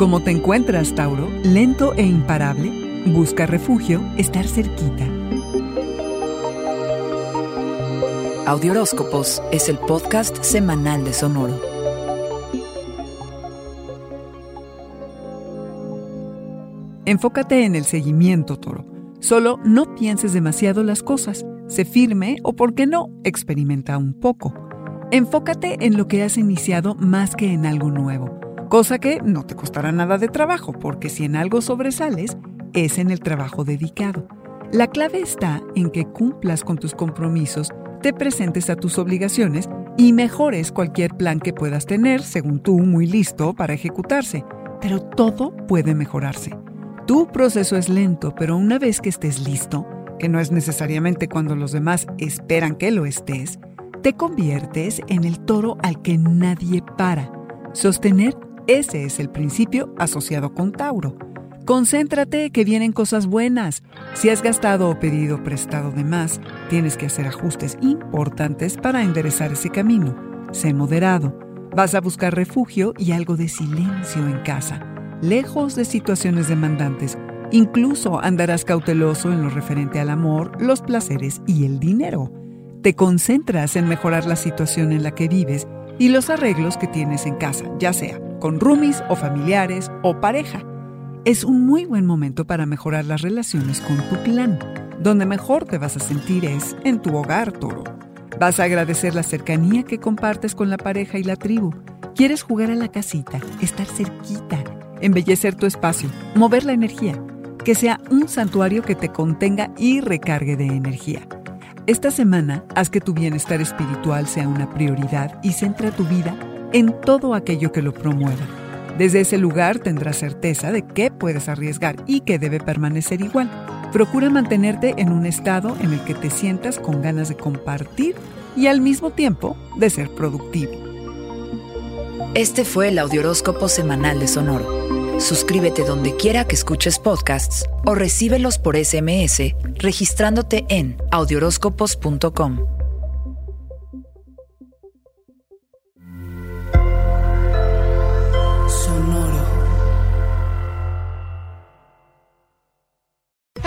¿Cómo te encuentras, Tauro? ¿Lento e imparable? Busca refugio, estar cerquita. Audioróscopos es el podcast semanal de Sonoro. Enfócate en el seguimiento, Toro. Solo no pienses demasiado las cosas. Sé firme o, por qué no, experimenta un poco. Enfócate en lo que has iniciado más que en algo nuevo, cosa que no te costará nada de trabajo, porque si en algo sobresales, es en el trabajo dedicado. La clave está en que cumplas con tus compromisos, te presentes a tus obligaciones y mejores cualquier plan que puedas tener, según tú, muy listo para ejecutarse. Pero todo puede mejorarse. Tu proceso es lento, pero una vez que estés listo, que no es necesariamente cuando los demás esperan que lo estés, te conviertes en el toro al que nadie para. Sostener, ese es el principio asociado con Tauro. Concéntrate que vienen cosas buenas. Si has gastado o pedido prestado de más, tienes que hacer ajustes importantes para enderezar ese camino. Sé moderado. Vas a buscar refugio y algo de silencio en casa lejos de situaciones demandantes. Incluso andarás cauteloso en lo referente al amor, los placeres y el dinero. Te concentras en mejorar la situación en la que vives y los arreglos que tienes en casa, ya sea con roomies o familiares o pareja. Es un muy buen momento para mejorar las relaciones con tu clan. Donde mejor te vas a sentir es en tu hogar, toro. Vas a agradecer la cercanía que compartes con la pareja y la tribu. Quieres jugar a la casita, estar cerquita embellecer tu espacio, mover la energía, que sea un santuario que te contenga y recargue de energía. Esta semana, haz que tu bienestar espiritual sea una prioridad y centra tu vida en todo aquello que lo promueva. Desde ese lugar tendrás certeza de qué puedes arriesgar y que debe permanecer igual. Procura mantenerte en un estado en el que te sientas con ganas de compartir y al mismo tiempo de ser productivo. Este fue el Audioróscopo Semanal de Sonoro. Suscríbete donde quiera que escuches podcasts o recíbelos por SMS registrándote en audioróscopos.com.